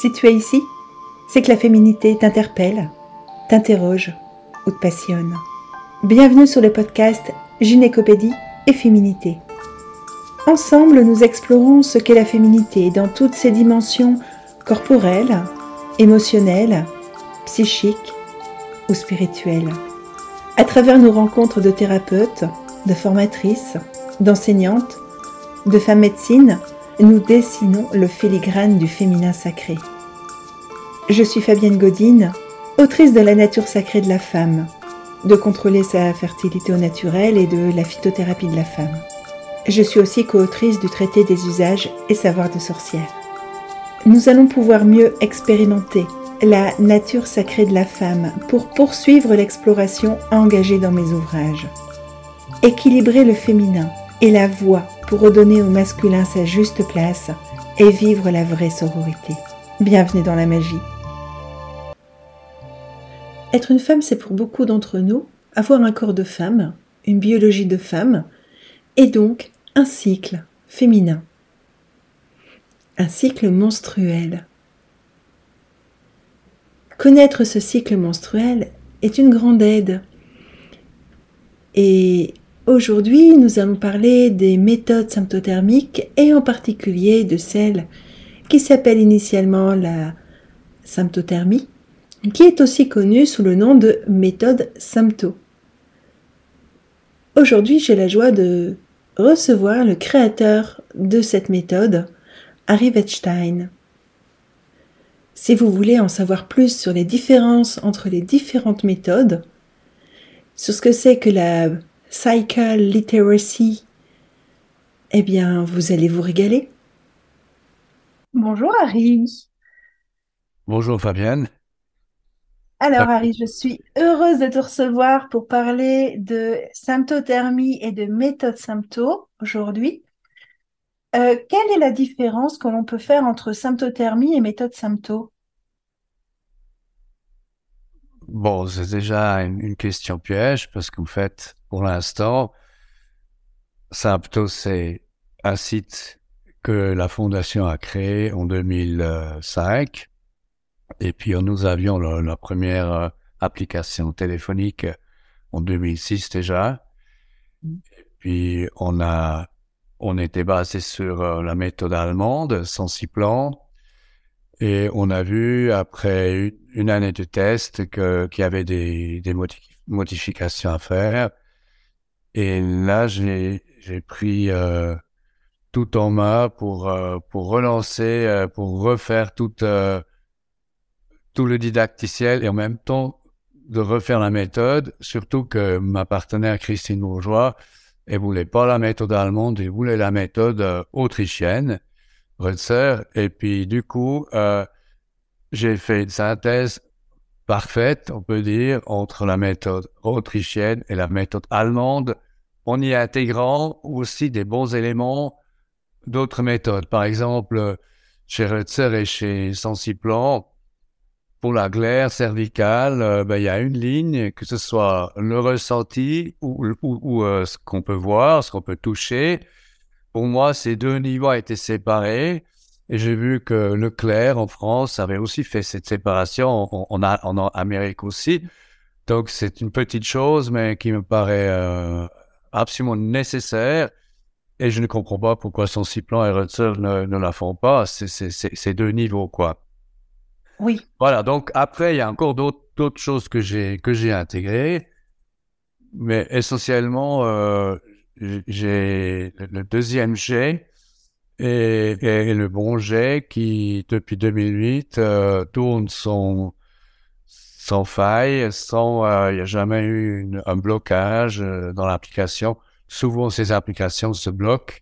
Si tu es ici, c'est que la féminité t'interpelle, t'interroge ou te passionne. Bienvenue sur le podcast Gynécopédie et Féminité. Ensemble, nous explorons ce qu'est la féminité dans toutes ses dimensions corporelles, émotionnelles, psychiques ou spirituelles. À travers nos rencontres de thérapeutes, de formatrices, d'enseignantes, de femmes médecines, nous dessinons le filigrane du féminin sacré. Je suis Fabienne Godine, autrice de La nature sacrée de la femme, de contrôler sa fertilité au naturel et de la phytothérapie de la femme. Je suis aussi co-autrice du traité des usages et savoirs de sorcière. Nous allons pouvoir mieux expérimenter la nature sacrée de la femme pour poursuivre l'exploration engagée dans mes ouvrages. Équilibrer le féminin et la voix pour redonner au masculin sa juste place et vivre la vraie sororité. Bienvenue dans la magie. Être une femme, c'est pour beaucoup d'entre nous avoir un corps de femme, une biologie de femme, et donc un cycle féminin. Un cycle menstruel. Connaître ce cycle menstruel est une grande aide. Et Aujourd'hui, nous allons parler des méthodes symptothermiques et en particulier de celle qui s'appelle initialement la symptothermie, qui est aussi connue sous le nom de méthode sympto. Aujourd'hui, j'ai la joie de recevoir le créateur de cette méthode, Harry Wettstein. Si vous voulez en savoir plus sur les différences entre les différentes méthodes, sur ce que c'est que la Cycle Literacy, eh bien, vous allez vous régaler. Bonjour Harry. Bonjour Fabienne. Alors Harry, je suis heureuse de te recevoir pour parler de symptothermie et de méthode sympto aujourd'hui. Euh, quelle est la différence que l'on peut faire entre symptothermie et méthode sympto? Bon, c'est déjà une, question piège parce qu'en fait, pour l'instant, Sympto, c'est un site que la fondation a créé en 2005. Et puis, nous avions la, première euh, application téléphonique en 2006 déjà. Et puis, on a, on était basé sur euh, la méthode allemande, Sensiplan. Et on a vu, après une année de test, qu'il y avait des modifications à faire. Et là, j'ai pris euh, tout en main pour, euh, pour relancer, euh, pour refaire tout, tout le didacticiel et en même temps de refaire la méthode, surtout que ma partenaire Christine Bourgeois, elle voulait pas la méthode allemande, elle voulait la méthode autrichienne. Et puis, du coup, euh, j'ai fait une synthèse parfaite, on peut dire, entre la méthode autrichienne et la méthode allemande, en y intégrant aussi des bons éléments d'autres méthodes. Par exemple, chez Rutzer et chez Sensiplan, pour la glaire cervicale, euh, ben, il y a une ligne, que ce soit le ressenti ou, euh, ce qu'on peut voir, ce qu'on peut toucher, pour moi, ces deux niveaux été séparés. Et j'ai vu que Leclerc, en France, avait aussi fait cette séparation. On, a en Amérique aussi. Donc, c'est une petite chose, mais qui me paraît euh, absolument nécessaire. Et je ne comprends pas pourquoi son Ciplan et Rutzer ne, ne la font pas. C'est ces deux niveaux, quoi. Oui. Voilà. Donc, après, il y a encore d'autres choses que j'ai que j'ai intégrées. Mais essentiellement, euh, j'ai le deuxième jet et, et, le bon jet qui, depuis 2008, euh, tourne sans, sans faille, sans, euh, il n'y a jamais eu une, un blocage euh, dans l'application. Souvent, ces applications se bloquent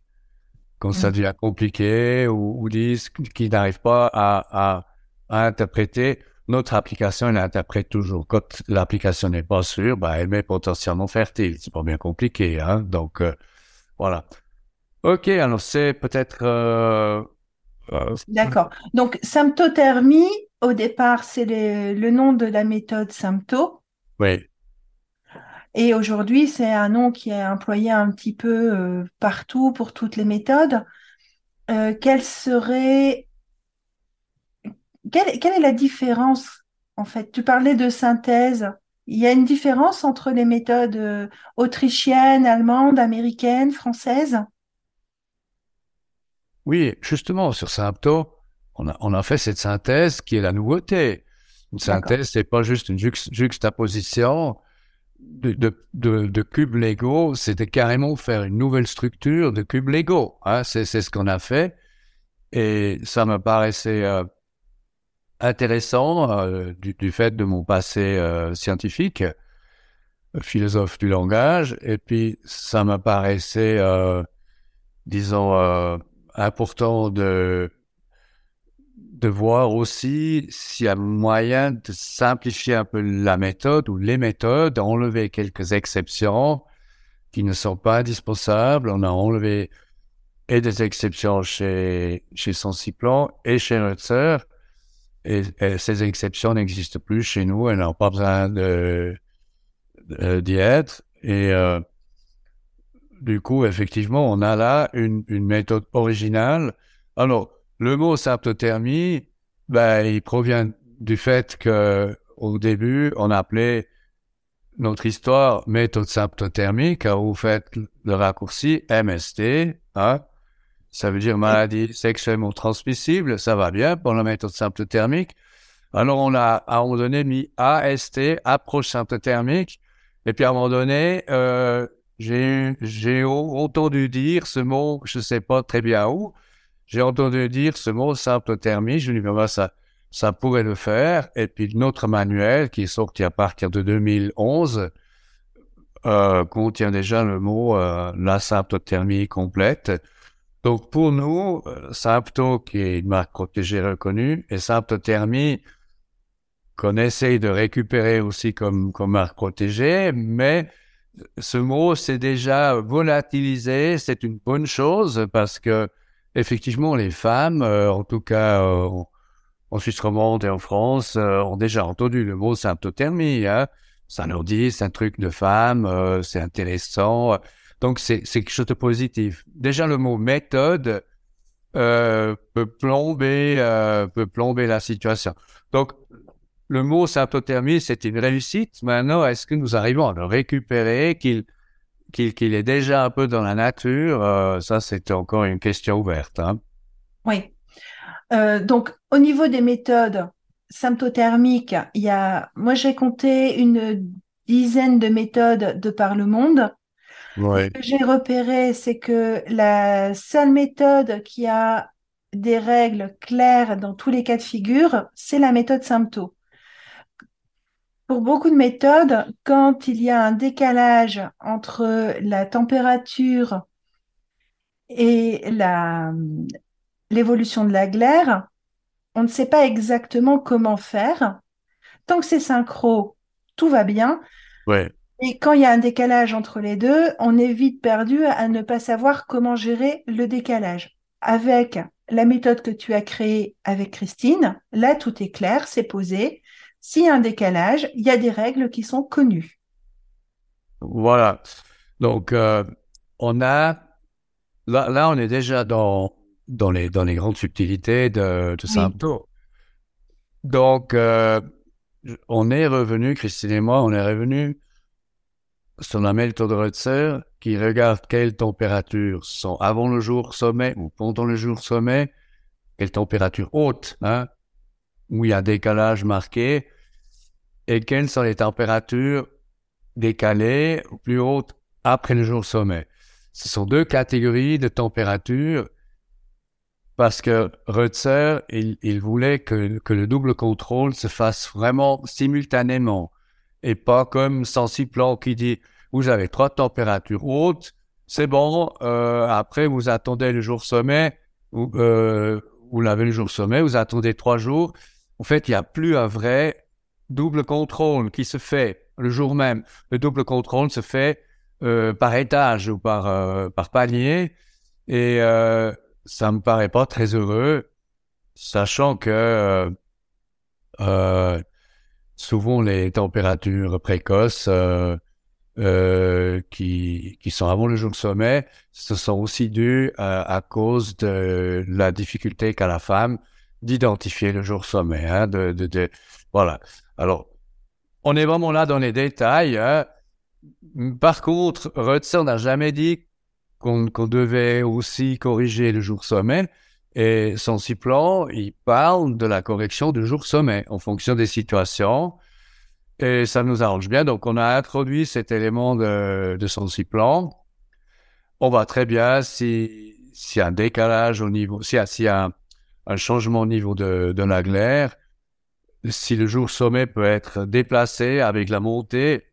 quand ça mmh. devient compliqué ou, ou disent qu'ils n'arrivent pas à, à, à interpréter notre application, elle interprète toujours. Quand l'application n'est pas sûre, bah, elle met potentiellement fertile. C'est pas bien compliqué, hein. Donc, euh, voilà. Ok, alors c'est peut-être. Euh, euh, D'accord. Donc, symptothermie, au départ, c'est le, nom de la méthode sympto. Oui. Et aujourd'hui, c'est un nom qui est employé un petit peu partout pour toutes les méthodes. quelle serait quelle, est la différence en fait? Tu parlais de synthèse. Il y a une différence entre les méthodes euh, autrichiennes, allemandes, américaines, françaises? Oui, justement, sur Sympto, on a, on a fait cette synthèse qui est la nouveauté. Une synthèse, c'est pas juste une juxtaposition de, de, de, cubes Lego, c'était carrément faire une nouvelle structure de cubes Lego. Hein. C'est ce qu'on a fait. Et ça me paraissait euh, intéressant euh, du, du, fait de mon passé euh, scientifique, philosophe du langage. Et puis, ça me paraissait, disons, important de de voir aussi s'il y a moyen de simplifier un peu la méthode ou les méthodes, d'enlever quelques exceptions qui ne sont pas indispensables. On a enlevé et des exceptions chez, chez Sensiplan et chez Rutzer. Et, ces exceptions n'existent plus chez nous, elles n'ont pas besoin de, d'y être. Et euh, du coup, effectivement, on a là une, méthode originale. Alors, le mot symptothermie, ben, il provient du fait que au début, on appelait notre histoire méthode symptothermique, où vous faites le raccourci MST, hein. Ça veut dire maladie sexuellement transmissible, ça va bien pour la méthode symptothermique. Alors on a à un moment donné mis AST, approche symptothermique, et puis à un moment donné, euh, j'ai j'ai entendu dire ce mot, je sais pas très bien où, j'ai entendu dire ce mot symptothermie. Je me dis, ben, ça, ça pourrait le faire. Et puis notre manuel, qui est sorti à partir de 2011, euh, contient déjà le mot euh, la symptothermie complète. Donc pour nous, euh, Sympto, qui est une marque protégée reconnue, et symptothermie, qu'on essaye de récupérer aussi comme, comme marque protégée, mais ce mot, c'est déjà volatilisé, c'est une bonne chose parce que effectivement, les femmes, euh, en tout cas euh, en Suisse romande et en France, euh, ont déjà entendu le mot symptothermie. Ça leur dit, c'est un truc de femme, c'est intéressant. Donc, c'est quelque chose de positif. Déjà, le mot méthode peut plomber peut plomber la situation. Donc, le mot symptothermie, c'est une réussite. Maintenant, est-ce que nous arrivons à le récupérer, qu'il qu'il est déjà un peu dans la nature, euh, ça c'est encore une question ouverte. Hein. Oui. Euh, donc au niveau des méthodes symptothermiques, il y a, moi j'ai compté une dizaine de méthodes de par le monde. Ce que j'ai repéré, c'est que la seule méthode qui a des règles claires dans tous les cas de figure, c'est la méthode sympto. Pour beaucoup de méthodes, quand il y a un décalage entre la température et l'évolution de la glaire, on ne sait pas exactement comment faire. Tant que c'est synchro, tout va bien. Et quand il y a un décalage entre les deux, on est vite perdu à ne pas savoir comment gérer le décalage. Avec la méthode que tu as créée avec Christine, là, tout est clair, c'est posé. S'il y a un décalage, il y a des règles qui sont connues. Voilà. Donc, euh, on a là, là, on est déjà dans dans les dans les grandes subtilités de, de symptômes. Donc, euh, on est revenu, Christine et moi, on est revenu sur la méthode de Rutzer qui regarde quelles températures sont avant le jour sommet ou pendant le jour sommet, quelles températures hautes, hein, où il y a décalage marqué, et quelles sont les températures décalées ou plus hautes après le jour sommet? Ce sont deux catégories de températures parce que Rutzer, il, voulait que, que, le double contrôle se fasse vraiment simultanément et pas comme Sensiplan qui dit vous avez trois températures hautes, c'est bon, euh, après vous attendez le jour sommet, ou, euh, vous l'avez le jour sommet, vous attendez trois jours, en fait, il n'y a plus un vrai double contrôle qui se fait le jour même. Le double contrôle se fait euh, par étage ou par, euh, par palier. Et euh, ça me paraît pas très heureux, sachant que euh, souvent les températures précoces qui, qui sont avant le jour de sommet, ce sont aussi dues à cause de la difficulté qu'a la femme d'identifier le jour sommet. Hein, de, de, de, voilà. Alors, on est vraiment là dans les détails. Hein. Par contre, Rutzer n'a jamais dit qu'on devait aussi corriger le jour sommet. Et son plan, il parle de la correction du jour sommet en fonction des situations. Et ça nous arrange bien. Donc, on a introduit cet élément de, de son plan. On va très bien si a un décalage au niveau, s'il y a, un, changement au niveau de, de la glaire, si le jour sommet peut être déplacé avec la montée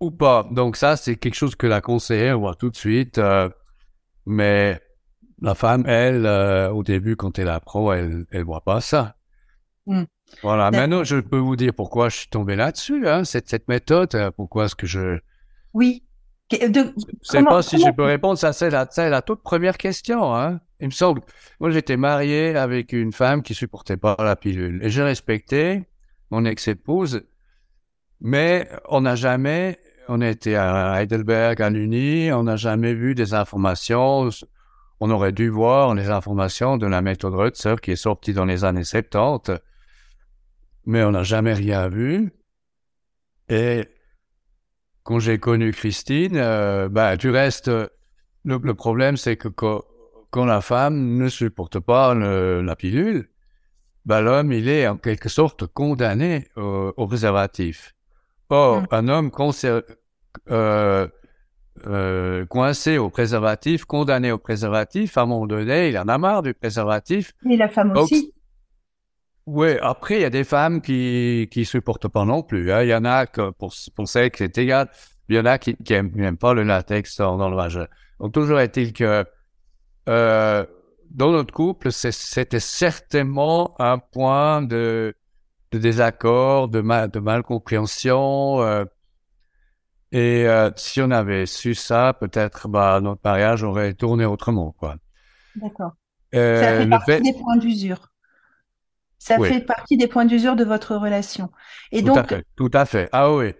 ou pas. Donc ça, c'est quelque chose que la conseillère voit tout de suite. Euh, mais la femme, elle, euh, au début, quand elle pro, elle, elle voit pas ça. Hmm. Voilà. Maintenant, je peux vous dire pourquoi je suis tombé là-dessus, hein, cette, cette méthode. Euh, pourquoi est-ce que je. Oui. De... Sais pas si je peux répondre. Ça, c'est la, la toute première question. Hein. Il me semble. Moi, j'étais marié avec une femme qui supportait pas la pilule. Et j'ai respecté mon ex-épouse. Mais on n'a jamais, on était à Heidelberg, à l'Uni, on n'a jamais vu des informations. On aurait dû voir les informations de la méthode Rutzer qui est sortie dans les années 70. Mais on n'a jamais rien vu. Et quand j'ai connu Christine, euh, ben, tu restes. Le, le problème, c'est que quand, quand, la femme ne supporte pas la pilule, ben, l'homme, il est en quelque sorte condamné au, préservatif. Or, mm. un homme euh, euh, coincé au préservatif, condamné au préservatif, à un moment donné, il en a marre du préservatif. Et la femme aussi. Oui, après, il y a des femmes qui qui supportent pas non plus. Hein. Il y en a que pour, pour celles que c'est égal. Il y en a qui, qui aiment, pas le latex dans, le vagin. Donc, toujours est-il que euh, dans notre couple, c'était certainement un point de, de désaccord, de, mal, de malcompréhension. Euh, et euh, si on avait su ça, peut-être bah, notre mariage aurait tourné autrement. quoi. D'accord. Euh, ça fait partie des points d'usure. Ça fait partie des points d'usure de votre relation. Et tout donc, à fait. Tout à fait. Ah oui,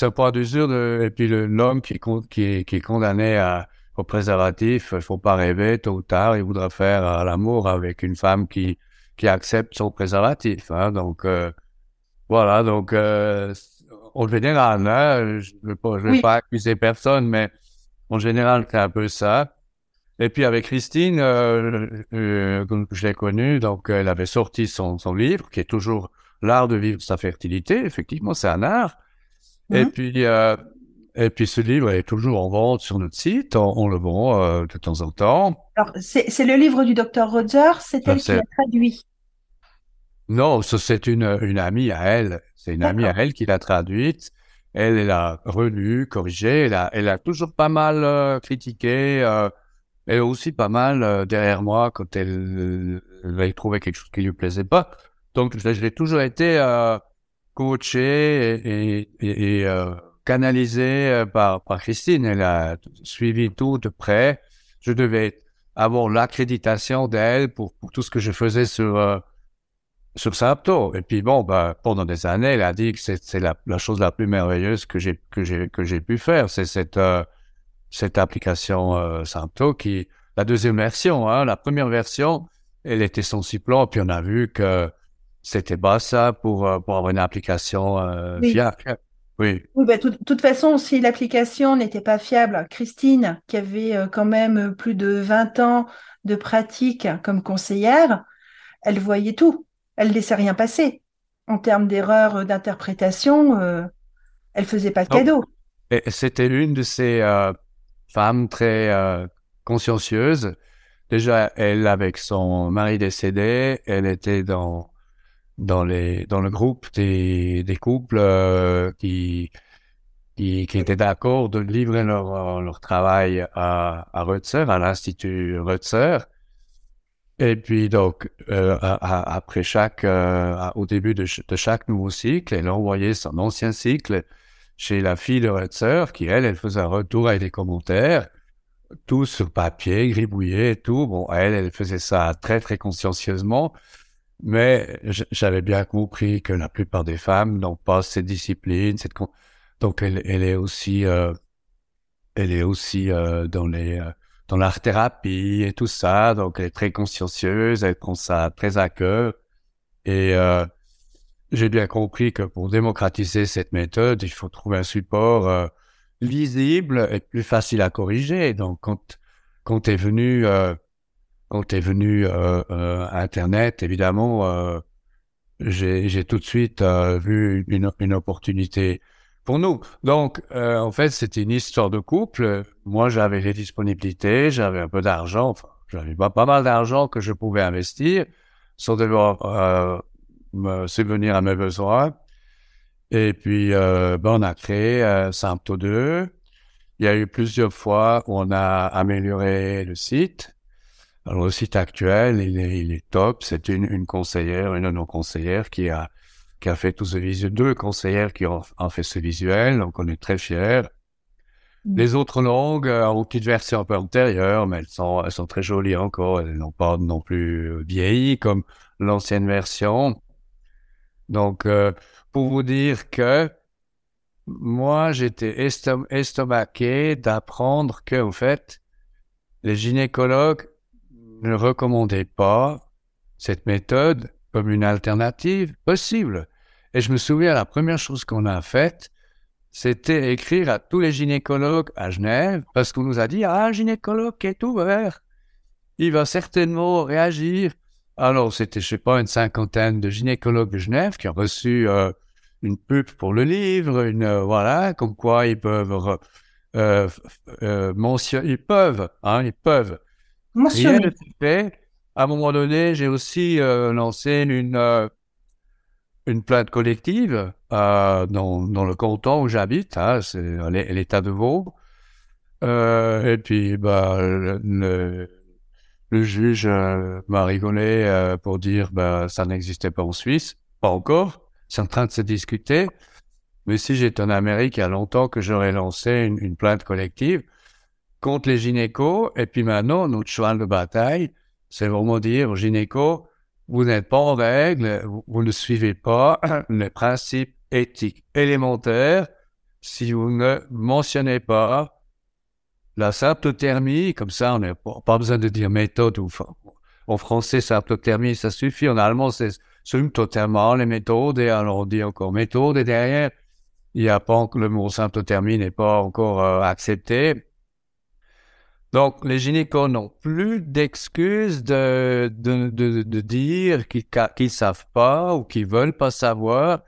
un point d'usure. De... Et puis l'homme qui, qui, est, qui est condamné à, au préservatif, il faut pas rêver, tôt ou tard, il voudra faire euh, l'amour avec une femme qui, qui accepte son préservatif. Hein. Donc, euh, voilà, donc, euh, en général, hein, je ne vais, pas, je vais pas accuser personne, mais en général, c'est un peu ça. Et puis avec Christine, euh, euh, je l'ai connue, donc elle avait sorti son, son livre, qui est toujours L'art de vivre sa fertilité. Effectivement, c'est un art. Et mhm. puis, euh, et puis ce livre est toujours en vente sur notre site. On, le vend euh, de temps en temps. Alors, c'est le livre du docteur Roger. C'est elle qui l'a traduit. Non, c'est une, une amie à elle. C'est une amie à elle qui l'a traduite. Elle, elle a relu, corrigé. Elle a, elle a toujours pas mal euh, critiqué. Euh, a aussi pas mal euh, derrière moi quand elle, elle trouvé quelque chose qui lui plaisait pas. Donc, j'ai toujours été euh, coaché et, et, et euh, canalisé euh, par, par Christine. Elle a suivi tout de près. Je devais avoir l'accréditation d'elle pour, pour, tout ce que je faisais sur euh, sur Sapto. Et puis bon, bah, pendant des années, elle a dit que c'est la, la chose la plus merveilleuse que j'ai que j'ai que j'ai pu faire. C'est cette cette application euh, Santo qui, la deuxième version, hein, la première version, elle était sans plan, puis on a vu que c'était pas ça pour, euh, pour avoir une application euh, fiable. Oui. oui bah, de toute façon, si l'application n'était pas fiable, Christine, qui avait euh, quand même plus de 20 ans de pratique comme conseillère, elle voyait tout. Elle ne laissait rien passer. En termes d'erreurs d'interprétation, elle faisait pas de cadeau. C'était l'une de ces femme très euh, consciencieuse. Déjà, elle, avec son mari décédé, elle était dans dans le groupe des, couples euh, qui, qui, étaient d'accord de livrer leur leur travail à à à l'institut Rutzer. Et puis donc euh, après chaque au début de, de, chaque nouveau cycle, elle envoyait son ancien cycle chez la fille de Rutzer, qui, elle, elle faisait un retour avec des commentaires, tout sur papier, gribouillé et tout. Bon, elle, elle faisait ça très, très consciencieusement. Mais j'avais bien compris que la plupart des femmes n'ont pas cette discipline, cette donc elle, elle est aussi, euh, elle est aussi euh, dans les euh, dans l'art thérapie et tout ça. Donc, elle est très consciencieuse, elle prend ça très à cœur. Et j'ai bien compris que pour démocratiser cette méthode, il faut trouver un support euh, lisible et plus facile à corriger. Donc, quand quand est venu euh, quand est venu euh, euh, Internet, évidemment, j'ai tout de suite vu une, une opportunité pour nous. Donc, en fait, c'était une histoire de couple. Moi, j'avais les disponibilités, j'avais un peu d'argent, enfin, j'avais pas, pas mal d'argent que je pouvais investir sans devoir me subvenir à mes besoins. Et puis, euh, ben, on a créé euh, Sympto 2. Il y a eu plusieurs fois où on a amélioré le site. Alors, le site actuel, il est, il est top. C'est une, une conseillère, une de nos conseillères qui a, qui a fait tout ce visuel. Deux conseillères qui ont, ont fait ce visuel. Donc, on est très fiers. Mm. Les autres langues euh, ont une petite version un peu antérieure, mais elles sont, elles sont très jolies encore. Elles n'ont pas non plus vieilli comme l'ancienne version. Donc, euh, pour vous dire que moi, j'étais estomaqué d'apprendre que, fait, les gynécologues ne recommandaient pas cette méthode comme une alternative possible. Et je me souviens, la première chose qu'on a faite, c'était écrire à tous les gynécologues à Genève, parce qu'on nous a dit, ah, gynécologue qui est ouvert, il va certainement réagir alors, c'était, je sais pas, une cinquantaine de gynécologues de Genève qui ont reçu euh, une pub pour le livre, une euh, voilà, comme quoi ils peuvent euh, euh, mentionner, ils peuvent, hein, ils peuvent. Mentionner. Rien fait. À un moment donné, j'ai aussi lancé une une plainte collective dans, dans le canton où j'habite, hein, c'est l'État de Vaud. et puis, bah, le le juge euh, m'a rigolé euh, pour dire bah, ça n'existait pas en Suisse, pas encore, c'est en train de se discuter. Mais si j'étais en Amérique, il y a longtemps que j'aurais lancé une, une, plainte collective contre les gynécos. Et puis maintenant, notre cheval de bataille, c'est vraiment dire aux gynécos, vous n'êtes pas en règle, vous, ne suivez pas les principes éthiques élémentaires si vous ne mentionnez pas la symptothermie, comme ça, on n'a pas besoin de dire méthode ou en français, symptothermie, ça suffit. En allemand, c'est symptothermie, les méthodes, et alors on dit encore méthode, et derrière, il a pas le mot symptothermie n'est pas encore euh, accepté. Donc, les gynécos n'ont plus d'excuses de, de, de, de, dire qu'ils ne savent pas ou qu'ils veulent pas savoir.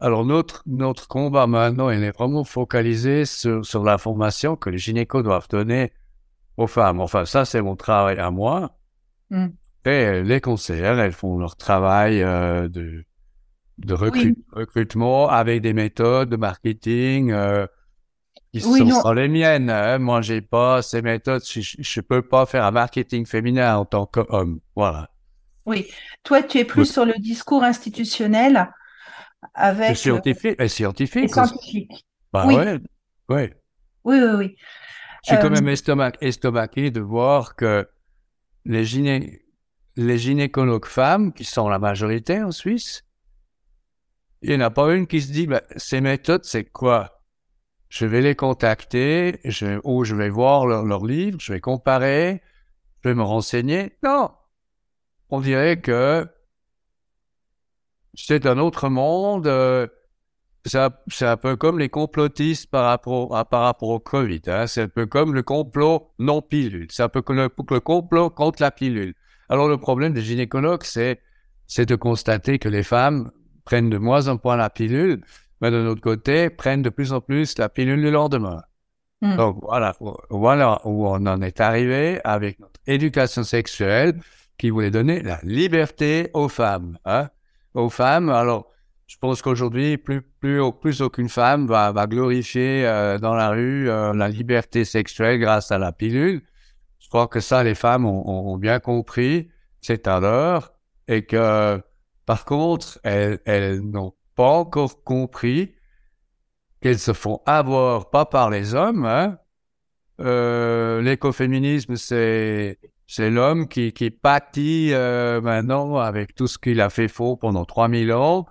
Alors notre notre combat maintenant, il est vraiment focalisé sur, sur la formation que les gynécos doivent donner aux femmes. Enfin, ça c'est mon travail à moi. Mm. Et les conseillères, elles font leur travail euh, de de recrutement avec des méthodes de marketing euh, qui sont, les miennes. Hein. Moi, j'ai pas ces méthodes. Je, je peux pas faire un marketing féminin en tant qu'homme. Voilà. Oui. Toi, tu es plus sur le discours institutionnel avec. scientifique. Et scientifique. scientifique. Bah oui. ouais, ouais. Oui, oui, oui. Je suis quand euh, même estomaqué de voir que les, gyné... les gynécologues femmes, qui sont la majorité en Suisse, il n'y en a pas une qui se dit, bah, ces méthodes, c'est quoi? Je vais les contacter, je... ou je vais voir leurs leur livres, je vais comparer, je vais me renseigner. Non! On dirait que c'est un autre monde. Euh, c'est un peu comme les complotistes par rapport, à, par rapport au Covid. Hein. C'est un peu comme le complot non pilule. C'est un peu comme le, le, complot contre la pilule. Alors le problème des gynécologues, c'est de constater que les femmes prennent de moins en moins la pilule, mais de l'autre côté, prennent de plus en plus la pilule le lendemain. Hmm. Donc voilà, voilà où on en est arrivé avec notre éducation sexuelle qui voulait donner la liberté aux femmes. Hein aux femmes. Alors, je pense qu'aujourd'hui, plus, plus, aucune femme va, glorifier euh, dans la rue euh, la liberté sexuelle grâce à la pilule. Je crois que ça, les femmes ont, bien compris, c'est à l'heure, et que, par contre, elles, elles n'ont pas encore compris qu'elles se font avoir pas par les hommes. Hein. Euh, l'écoféminisme, c'est c'est l'homme qui, qui pâtit euh, maintenant avec tout ce qu'il a fait faux pendant 3000 ans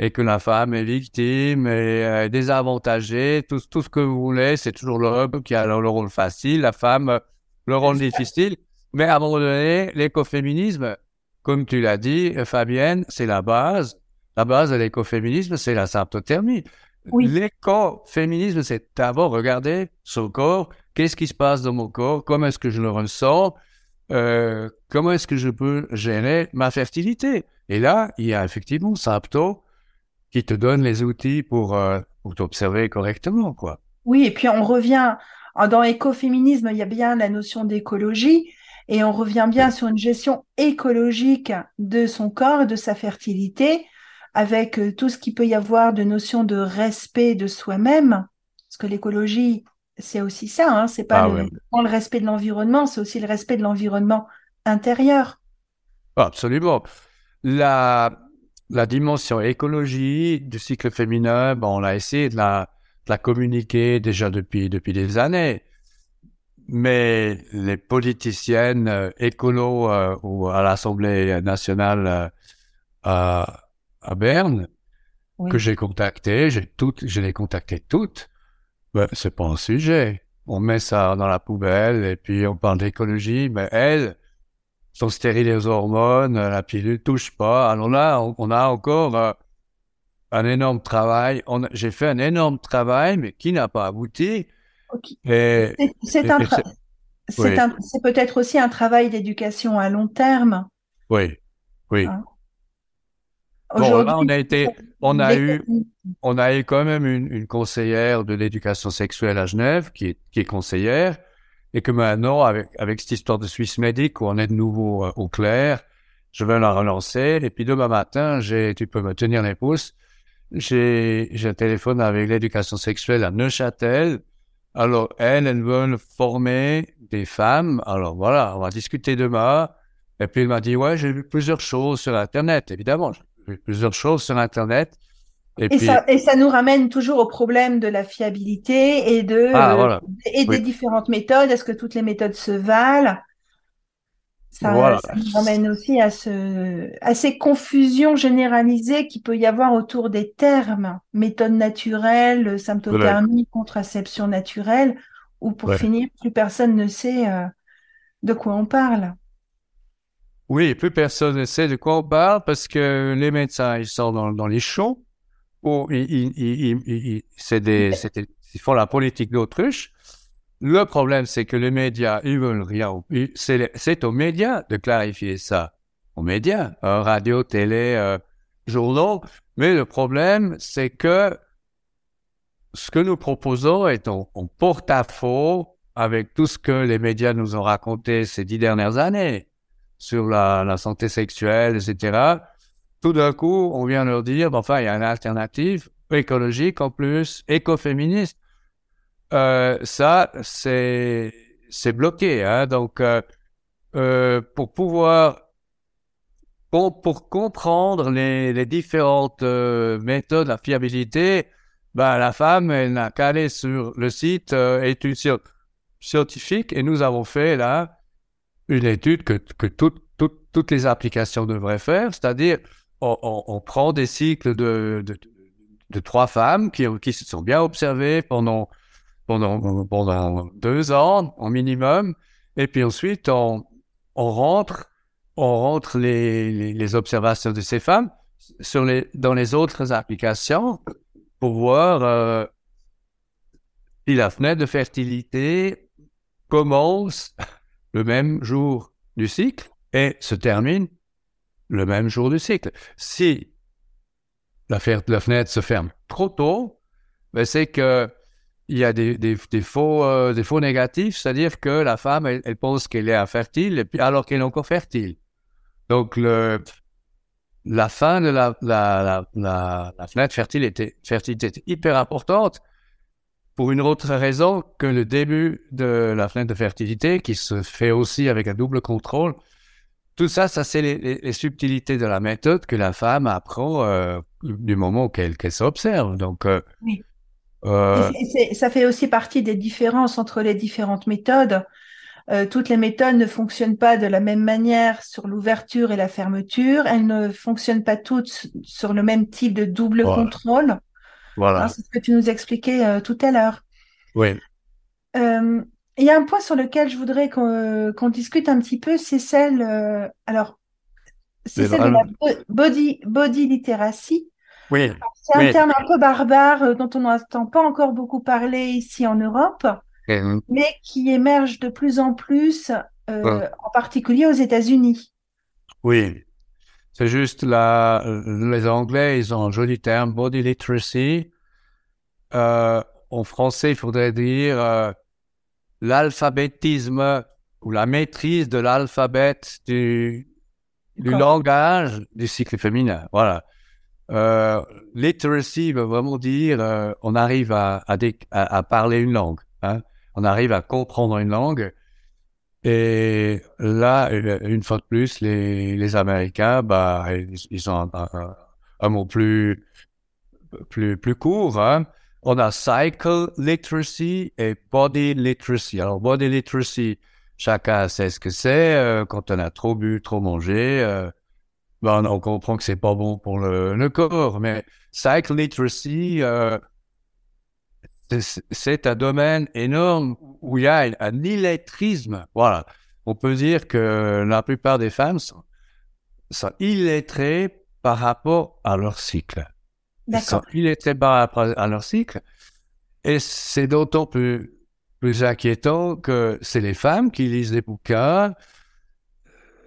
et que la femme est victime et euh, désavantagée, tout, tout ce que vous voulez, c'est toujours l'homme qui a le rôle facile. La femme le rendre difficile. Mais à un moment donné, l'écoféminisme, comme tu l'as dit, Fabienne, c'est la base. La base de l'écoféminisme, c'est la symptothermie. Oui. L'écoféminisme, c'est d'abord regarder son corps, qu'est-ce qui se passe dans mon corps, comment est-ce que je le ressens, euh, comment est-ce que je peux gérer ma fertilité? Et là, il y a effectivement Sympto qui te donne les outils pour, euh, t'observer correctement, quoi. Oui, et puis on revient dans l'écoféminisme, il y a bien la notion d'écologie, et on revient bien sur une gestion écologique de son corps, de sa fertilité, avec euh, tout ce qu'il peut y avoir de notion de respect de soi-même, parce que l'écologie, c'est aussi ça, hein, c'est pas ah le, le, respect de l'environnement, c'est aussi le respect de l'environnement intérieur. Absolument. La, la dimension écologie du cycle féminin, bon, on a essayé de la, de la communiquer déjà depuis, depuis des années. Mais les politiciennes euh, écolos euh, ou à l'Assemblée nationale euh, à, Berne, que j'ai contacté, j'ai toutes, je les contacté toutes, ben, c'est pas un sujet. On met ça dans la poubelle et puis on parle d'écologie, mais elles sont stériles aux hormones, la pilule touche pas. Alors là, on, a encore un énorme travail. J'ai fait un énorme travail, mais qui n'a pas abouti. C'est peut-être aussi un travail d'éducation à long terme. Oui, oui. Hein. Bon, là, on a été, on a eu, on a eu quand même une, une conseillère de l'éducation sexuelle à Genève qui est, qui est conseillère et que maintenant, avec, avec cette histoire de Suisse Medic où on est de nouveau euh, au clair, je vais la relancer et puis demain matin, j'ai, tu peux me tenir les pouces, j'ai, j'ai un téléphone avec l'éducation sexuelle à Neuchâtel alors, elles, elles veulent former des femmes. Alors voilà, on va discuter demain. Et puis, il m'a dit, ouais, j'ai vu plusieurs choses sur Internet, évidemment. Plusieurs choses sur Internet. Et, et, ça, et, ça, nous ramène toujours au problème de la fiabilité et, de, ah, et des différentes méthodes. Est-ce que toutes les méthodes se valent? Ça, ça, nous ramène aussi à, ce, à ces confusions généralisées qu'il peut y avoir autour des termes, méthode naturelle, symptothermie, contraception naturelle, où pour finir, plus personne ne sait euh, de quoi on parle. Oui, plus personne ne sait de quoi on parle parce que les médecins, ils sortent dans, dans les champs, ou ils, ils, ils, ils font la politique d'autruche. Le problème, c'est que les médias, ils veulent rien. C'est aux médias de clarifier ça. Aux médias, euh, radio, télé, euh, journaux. Mais le problème, c'est que ce que nous proposons est en, porte-à-faux avec tout ce que les médias nous ont raconté ces dix dernières années sur la, santé sexuelle, etc. Tout d'un coup, on vient leur dire, enfin, il y a une alternative écologique en plus, écoféministe. Euh, ça, c'est bloqué. Hein? Donc, euh, euh, pour pouvoir pour, comprendre les, différentes méthodes, la fiabilité, ben, la femme, elle n'a qu'à aller sur le site études scientifiques et nous avons fait là une étude que, que toutes les applications devraient faire, c'est-à-dire on, on, prend des cycles de, de, de, trois femmes qui, qui se sont bien observées pendant pendant, pendant deux ans au minimum. Et puis ensuite, on, on rentre, on rentre les, les, observations de ces femmes sur les, dans les autres applications pour voir euh, si la fenêtre de fertilité commence le même jour du cycle et se termine le même jour du cycle. Si la, fenêtre se ferme trop tôt, ben c'est que il y a des, des, faux, euh, des faux négatifs, c'est-à-dire que la femme, elle, pense qu'elle est infertile, alors qu'elle est encore fertile. Donc, la fin de la, fenêtre fertile était hyper importante pour une autre raison que le début de la fenêtre de fertilité, qui se fait aussi avec un double contrôle. Tout ça, ça c'est les, les, subtilités de la méthode que la femme apprend euh, du moment qu'elle qu'elle s'observe. Donc, euh, oui. Euh... ça fait aussi partie des différences entre les différentes méthodes. Euh, toutes les méthodes ne fonctionnent pas de la même manière sur l'ouverture et la fermeture. Elles ne fonctionnent pas toutes sur le même type de double contrôle. Voilà. C'est ce que tu nous expliquais euh, tout à l'heure. Oui. Euh, il y a un point sur lequel je voudrais qu'on discute un petit peu, c'est celle, euh, alors, c'est celle de la body, body literacy. Oui. C'est un terme un peu barbare euh, dont on n'entend pas encore beaucoup parler ici en Europe, mais qui émerge de plus en plus, euh, en particulier aux États-Unis. Oui. C'est juste là, les Anglais, ils ont un joli terme, body literacy. en français, il faudrait dire l'alphabétisme ou la maîtrise de l'alphabet du, du langage du cycle féminin. Voilà. Euh, literacy veut vraiment dire euh, on arrive à, à, à, parler une langue. Hein? On arrive à comprendre une langue. Et là, une fois de plus, les, les Américains, bah, ils, ont un, un, mot plus, plus, plus court. Hein? on a cycle literacy et body literacy. Alors, body literacy, chacun sait ce que c'est. Euh, quand on a trop bu, trop mangé, euh, ben, on comprend que c'est pas bon pour le, le, corps. Mais cycle literacy, euh, c'est un domaine énorme où il y a un illettrisme. Voilà. On peut dire que la plupart des femmes sont, sont illettrées par rapport à leur cycle. Ils sont illettrés bas à leur cycle. Et c'est d'autant plus, plus inquiétant que c'est les femmes qui lisent des bouquins,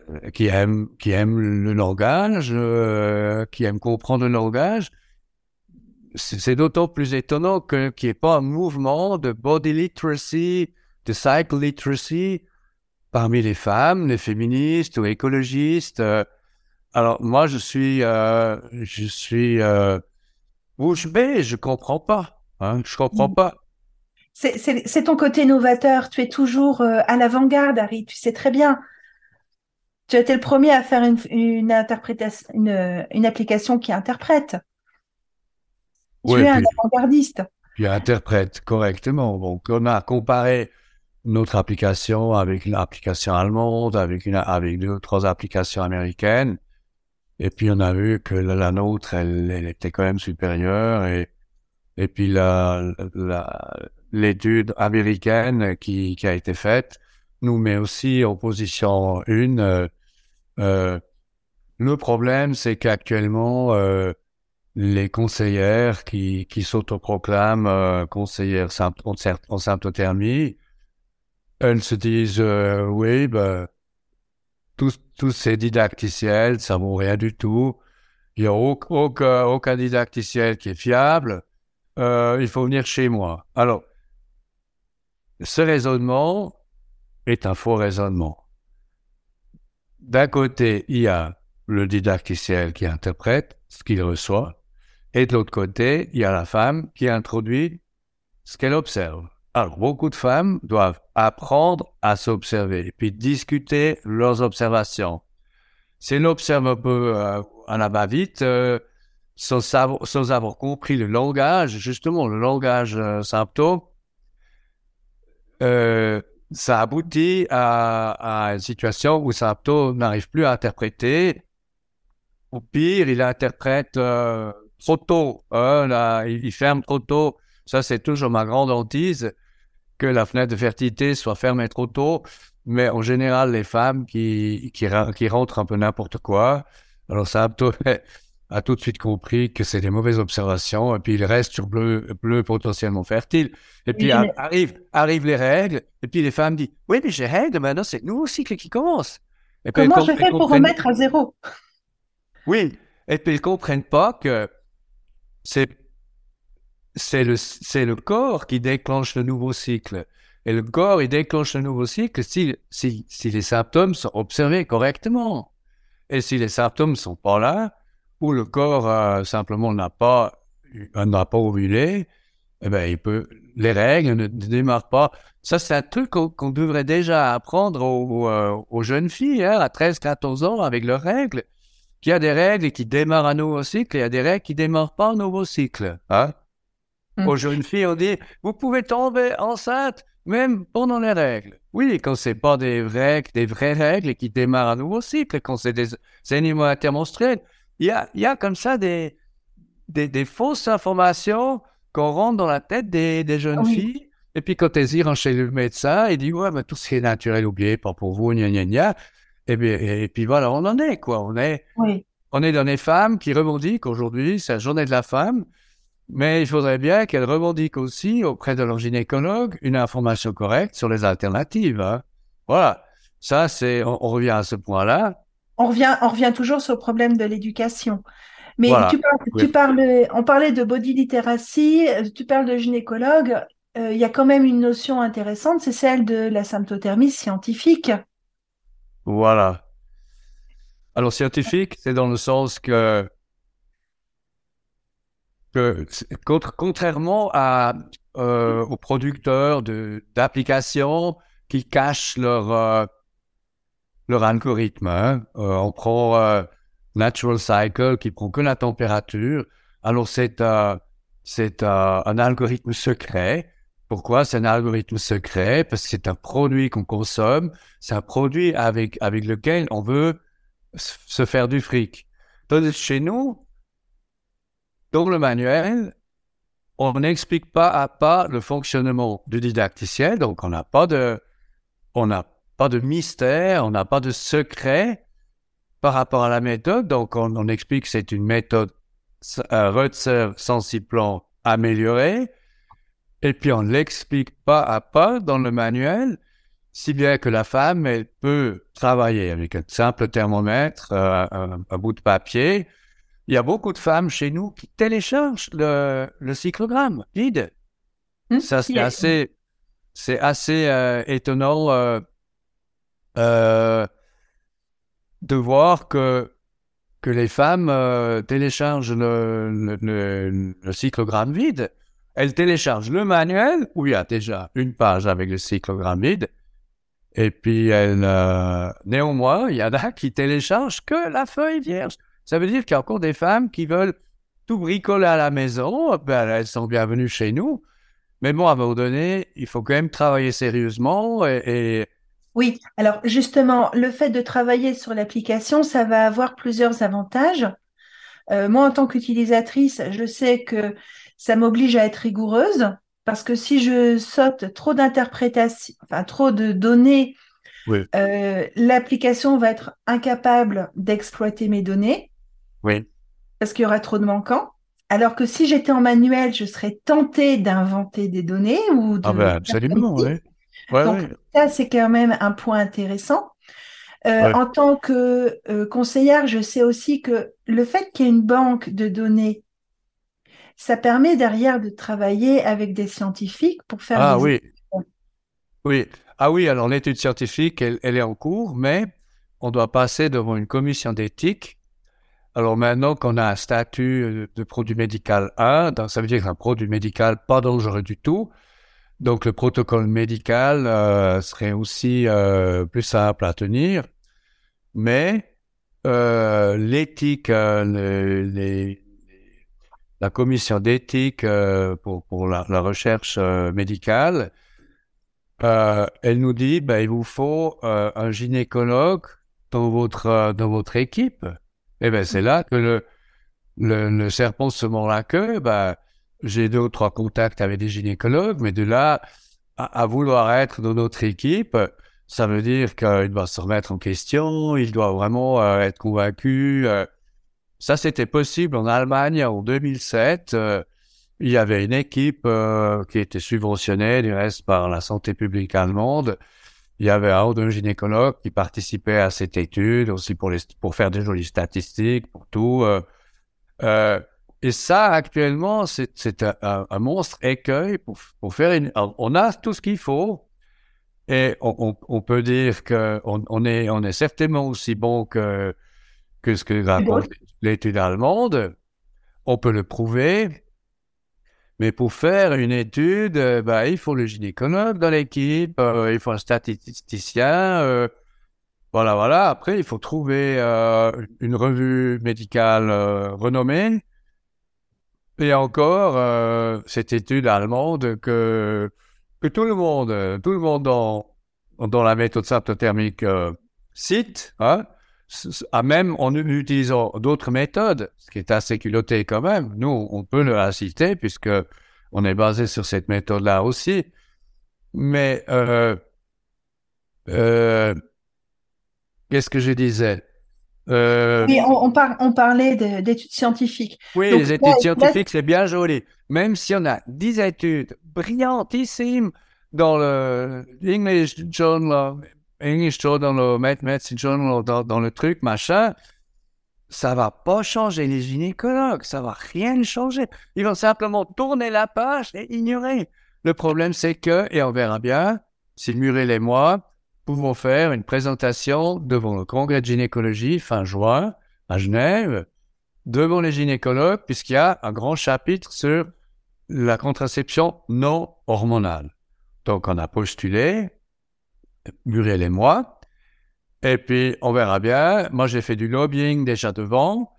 euh, qui aiment, qui aiment le langage, euh, qui aiment comprendre le langage. C'est d'autant plus étonnant qu'il n'y ait pas un mouvement de body literacy, de cycle literacy parmi les femmes, les féministes ou écologistes. Euh. Alors moi, je suis, je suis Bouche bée, je comprends pas. Hein, je comprends mm. pas. C'est ton côté novateur. Tu es toujours euh, à l'avant-garde, Harry. Tu sais très bien. Tu as été le premier à faire une, une interprétation, une, une, application qui interprète. Tu es un avant-gardiste. Qui interprète correctement. Donc, on a comparé notre application avec une application allemande, avec une, avec deux ou trois applications américaines. Et puis on a vu que la, nôtre, elle, elle, était quand même supérieure. Et, et puis la, l'étude américaine qui, qui a été faite nous met aussi en position une. Euh, euh le problème, c'est qu'actuellement, euh, les conseillères qui, qui s'autoproclament euh, conseillères en, symptothermie, elles se disent euh, oui, ben, tous, tous ces didacticiels, ça vaut rien du tout. Il n'y a aucun, aucun didacticiel qui est fiable. Euh, il faut venir chez moi. Alors, ce raisonnement est un faux raisonnement. D'un côté, il y a le didacticiel qui interprète ce qu'il reçoit, et de l'autre côté, il y a la femme qui introduit ce qu'elle observe. Alors, beaucoup de femmes doivent apprendre à s'observer et puis discuter leurs observations. Si elles observent un peu euh, en la va-vite, euh, sans, avoir compris le langage, justement, le langage euh, symptôme, euh, ça aboutit à, une situation où symptôme n'arrive plus à interpréter. Ou pire, il interprète euh, trop tôt. Hein, là, il, il ferme trop tôt. Ça, c'est toujours ma grande hantise que la fenêtre de fertilité soit fermée trop tôt, mais en général, les femmes qui, qui, qui rentrent un peu n'importe quoi, alors ça a, tout de suite compris que c'est des mauvaises observations, et puis il reste sur bleu, bleu potentiellement fertile. Et puis arrivent arrive les règles, et puis les femmes disent, oui, mais j'ai règles, maintenant c'est le nouveau cycle qui commence. Et Comment je fais pour remettre à zéro? Oui, et puis ils comprennent pas que c'est le, le corps qui déclenche le nouveau cycle. Et le corps, il déclenche le nouveau cycle si, si, si les symptômes sont observés correctement. Et si les symptômes sont pas là, ou le corps euh, simplement n'a pas, euh, n'a pas ovulé, eh ben, il peut, les règles ne, démarrent pas. Ça, c'est un truc qu'on, devrait déjà apprendre aux, euh, aux, jeunes filles, hein, à 13, 14 ans, avec leurs règles. Qu'il y a des règles qui démarrent un nouveau cycle, et il y a des règles qui démarrent pas un nouveau cycle, hein. Mmh. Aux jeunes filles, on dit, vous pouvez tomber enceinte même pendant les règles. Oui, quand c'est pas des règles, des vraies règles qui démarrent un nouveau cycle, quand c'est des, animaux intermenstruels, il y a, il y a comme ça des, des, des fausses informations qu'on rentre dans la tête des, des jeunes filles Et puis quand elles iront chez le médecin, il dit ouais, mais tout ce qui est naturel, oubliez, pas pour vous, gna gna gna. Et puis, et puis voilà, on en est quoi. On est, on est dans des femmes qui revendiquent aujourd'hui, c'est la journée de la femme, mais il faudrait bien qu'elles revendiquent aussi auprès de leur gynécologue une information correcte sur les alternatives. Hein. Voilà, ça c'est, on, revient à ce point-là. On revient, on revient toujours sur le problème de l'éducation. Mais tu, parles, tu parles, on parlait de body literacy, tu parles de gynécologue. Euh, il y a quand même une notion intéressante, c'est celle de la symptothermie scientifique. Voilà. Alors scientifique, c'est dans le sens que, que contrairement à, euh, aux producteurs d'applications qui cachent leur, euh, leur algorithme, hein. on prend Natural Cycle qui prend que la température. Alors c'est c'est un algorithme secret. Pourquoi? C'est un algorithme secret Parce que c'est un produit qu'on consomme, c'est un produit avec avec lequel on veut se faire du fric. Chez nous, dans le manuel, on n'explique pas à pas le fonctionnement du didacticiel, donc on n'a pas de on n'a pas de mystère, on n'a pas de secret par rapport à la méthode. Donc, on, explique que c'est une méthode euh, Rutzer Sensiplan améliorée. Et puis, on l'explique pas à pas dans le manuel, si bien que la femme, elle peut travailler avec un simple thermomètre, euh, un, bout de papier. Il y a beaucoup de femmes chez nous qui téléchargent le, le cyclogramme vide. Hmm? Ça, c'est assez, c'est assez euh, étonnant. Euh, de voir que, que les femmes euh, téléchargent le, le, cyclogramme vide. Elles téléchargent le manuel où il y a déjà une page avec le cyclogramme vide. Et puis, elles, euh, néanmoins, il y en a qui téléchargent que la feuille vierge. Ça veut dire qu'il y a encore des femmes qui veulent tout bricoler à la maison. Ben, elles sont bienvenues chez nous. Mais bon, à un moment donné, il faut quand même travailler sérieusement et oui, alors justement, le fait de travailler sur l'application, ça va avoir plusieurs avantages. Euh, moi, en tant qu'utilisatrice, je sais que ça m'oblige à être rigoureuse parce que si je saute trop d'interprétations, enfin trop de données, euh, l'application va être incapable d'exploiter mes données. Oui. Parce qu'il y aura trop de manquants. Alors que si j'étais en manuel, je serais tentée d'inventer des données ou de. Ah ben absolument, oui. Donc, ça, c'est quand même un point intéressant. Euh, en tant que euh, conseillère, je sais aussi que le fait qu'il y ait une banque de données, ça permet derrière de travailler avec des scientifiques pour faire. Ah oui. Oui. Ah oui, alors l'étude scientifique, elle, est en cours, mais on doit passer devant une commission d'éthique. Alors maintenant qu'on a un statut de produit médical 1, ça veut dire un produit médical pas dangereux du tout, donc le protocole médical euh, serait aussi euh, plus simple à tenir, mais euh, l'éthique, les, la commission d'éthique pour, pour la, recherche médicale, elle nous dit ben, il vous faut un gynécologue dans votre dans votre équipe. Et eh ben c'est là que le le, serpent se mord la queue. Ben, j'ai deux ou trois contacts avec des gynécologues, mais de là à, vouloir être dans notre équipe, ça veut dire qu'il doit se remettre en question, il doit vraiment euh, être convaincu. Euh. Ça, c'était possible en Allemagne en 2007. Euh, il y avait une équipe qui était subventionnée, du reste, par la santé publique allemande. Il y avait un ou deux gynécologues qui participaient à cette étude, aussi pour, les, pour faire des jolies statistiques, pour tout. Euh, et ça, actuellement, c'est un, un, monstre écueil pour, pour faire une. On a tout ce qu'il faut. Et on, on, peut dire qu'on on est, on est certainement aussi bon que, que ce que raconte l'étude allemande. On peut le prouver. Mais pour faire une étude, bah, il faut le gynécologue dans l'équipe, euh, il faut un statisticien. Euh, voilà, voilà. Après, il faut trouver euh, une revue médicale renommée et encore, euh, cette étude allemande que, que tout le monde, tout le monde dans, dans la méthode symptothermique euh, cite, hein, à même en utilisant d'autres méthodes, ce qui est assez culotté quand même. Nous, on peut le citer puisque on est basé sur cette méthode-là aussi. Mais euh, euh, qu'est-ce que je disais? Euh, Oui, on, on, parlait d'études scientifiques. Oui, les études scientifiques, c'est bien joli. Même si on a 10 études brillantissimes dans le English Journal, English Journal, Medicine Journal, dans, dans le truc, machin, ça va pas changer les gynécologues, ça va rien changer. Ils vont simplement tourner la page et ignorer. Le problème, c'est que, et on verra bien, si Muriel et moi pouvons faire une présentation devant le congrès de gynécologie fin juin à Genève, devant les gynécologues, puisqu'il y a un grand chapitre sur la contraception non hormonale. Donc, on a postulé, Muriel et moi, et puis, on verra bien. Moi, j'ai fait du lobbying déjà devant.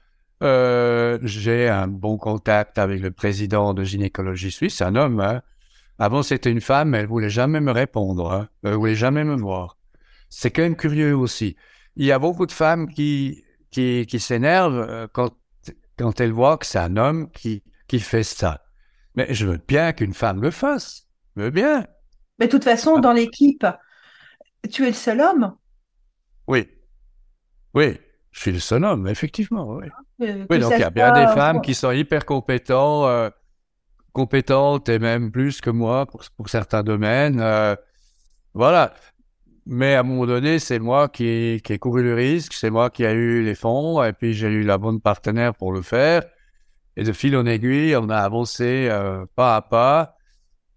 Euh, j'ai un bon contact avec le président de gynécologie suisse, un homme. Hein. Avant, c'était une femme, elle voulait jamais me répondre. Hein. Elle voulait jamais me voir. C'est quand même curieux aussi. Il y a beaucoup de femmes qui, qui, qui s'énervent euh, quand, quand elles voient que c'est un homme qui, qui fait ça. Mais je veux bien qu'une femme le fasse. Je veux bien. Mais de toute façon, ah. dans l'équipe, tu es le seul homme? Oui. Oui, je suis le seul homme, effectivement. Oui, oui donc il y a bien des femmes qui sont hyper compétentes, euh, compétentes et même plus que moi pour, pour certains domaines. Euh, voilà. Mais à un moment donné, c'est moi qui, qui ai couru le risque, c'est moi qui ai eu les fonds, et puis j'ai eu la bonne partenaire pour le faire. Et de fil en aiguille, on a avancé euh, pas à pas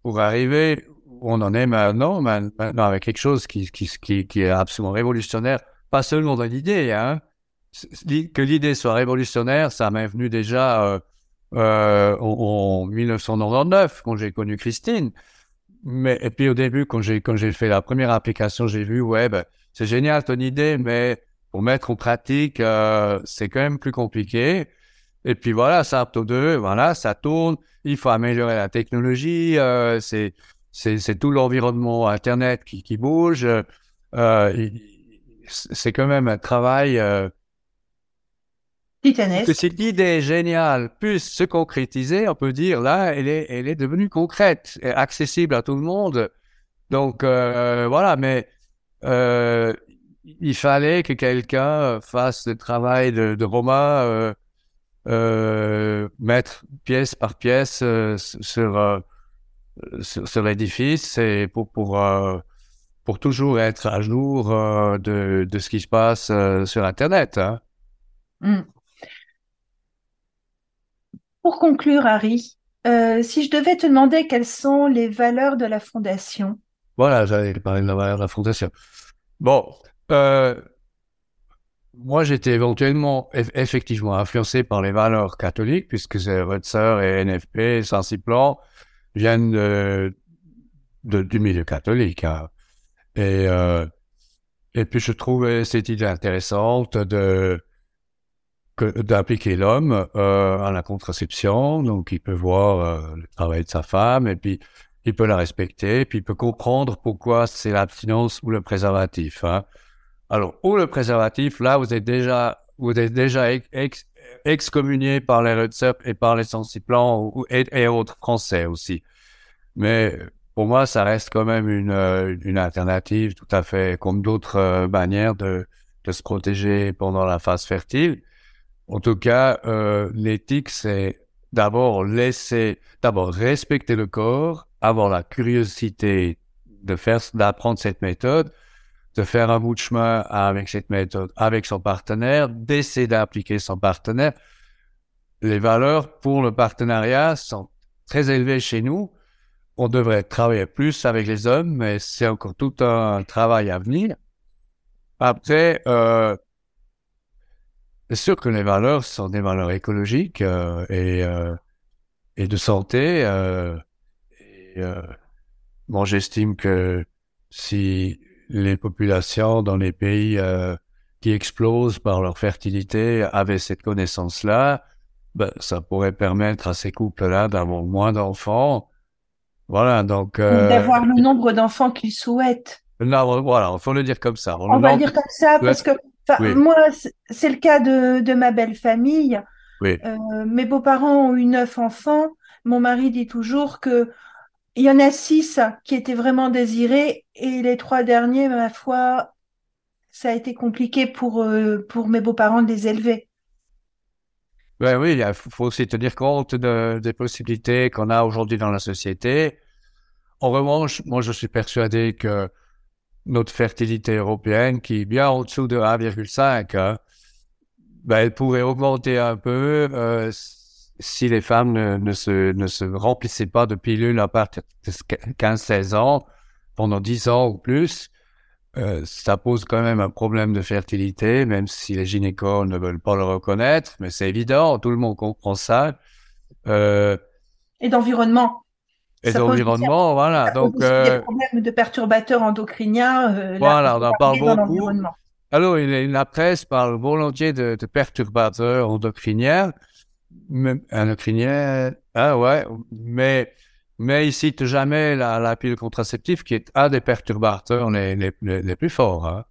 pour arriver on en est maintenant, maintenant avec quelque chose qui, qui, qui, qui est absolument révolutionnaire, pas seulement dans l'idée, hein. Que l'idée soit révolutionnaire, ça m'est venu déjà euh, euh, en, 1999, quand j'ai connu Christine. Mais et puis au début, quand j'ai quand j'ai fait la première application, j'ai vu ouais, ben, c'est génial ton idée, mais pour mettre en pratique, euh, c'est quand même plus compliqué. Et puis voilà, ça 2, voilà, ça tourne. Il faut améliorer la technologie. C'est c'est tout l'environnement Internet qui, qui bouge. Euh, c'est quand même un travail. Euh, Titanesque. cette idée géniale puisse se concrétiser, on peut dire là, elle est, elle est devenue concrète, et accessible à tout le monde. Donc euh, voilà, mais euh, il fallait que quelqu'un fasse le travail de, de Roma, euh, mettre pièce par pièce sur euh, sur, l'édifice et pour pour euh, pour toujours être à jour euh, de, de ce qui se passe sur Internet. Hein. Hmm. Pour conclure, Harry, si je devais te demander quelles sont les valeurs de la fondation. Voilà, j'allais parler de la valeur de la fondation. Bon, euh, moi j'étais éventuellement effectivement influencé par les valeurs catholiques puisque c'est Rutzer et NFP, Saint-Cyplan viennent du milieu catholique. Hein. Et, euh, et puis je trouvais cette idée intéressante de d'appliquer l'homme euh, à la contraception. Donc il peut voir euh, le travail de sa femme et puis il peut la respecter, puis il peut comprendre pourquoi c'est l'abstinence ou le préservatif. Hein. Alors, ou le préservatif, là, vous êtes déjà, vous êtes déjà excommunié par les REDSEP et par les Sensiplans et, et, autres Français aussi. Mais pour moi, ça reste quand même une, euh, une alternative tout à fait comme d'autres euh, manières de, de se protéger pendant la phase fertile. En tout cas, euh, l'éthique, c'est d'abord laisser, d'abord respecter le corps, avoir la curiosité de faire, d'apprendre cette méthode, de faire un bout de chemin avec cette méthode, avec son partenaire, d'essayer d'appliquer son partenaire. Les valeurs pour le partenariat sont très élevées chez nous. On devrait travailler plus avec les hommes, mais c'est encore tout un travail à venir. Après, euh, c'est sûr que les valeurs sont des valeurs écologiques euh, et, euh, et de santé. Et, bon, j'estime que si les populations dans les pays euh, qui explosent par leur fertilité avaient cette connaissance-là, ben, ça pourrait permettre à ces couples-là d'avoir moins d'enfants. Voilà, donc... Euh, d'avoir le nombre d'enfants qu'ils souhaitent. Non, voilà, il faut le dire comme ça. On va dire comme ça, parce que moi, c'est le cas de, de ma belle famille. Oui. Euh, mes beaux-parents ont eu neuf enfants. Mon mari dit toujours que il y en a six qui étaient vraiment désirés et les trois derniers, ma foi, ça a été compliqué pour, euh, pour mes beaux-parents de les élever. Ben oui, il faut aussi tenir compte des possibilités qu'on a aujourd'hui dans la société. En revanche, moi, je suis persuadé que notre fertilité européenne, qui est bien en dessous de 1,5, hein, ben, elle pourrait augmenter un peu euh, si les femmes ne, se, ne se remplissaient pas de pilules à partir de 15-16 ans, pendant 10 ans ou plus. Euh, ça pose quand même un problème de fertilité, même si les gynécos ne veulent pas le reconnaître, mais c'est évident, tout le monde comprend ça. Euh, et d'environnement. Et d'environnement, voilà. donc, euh, des problèmes de perturbateurs endocriniens. Euh, voilà, on en parle beaucoup. Alors, la presse parle volontiers de, de perturbateurs endocriniens, endocriniens, ah ouais, mais mais il cite jamais la, la pilule contraceptive qui est un des perturbateurs les, les, les, plus forts. Hein.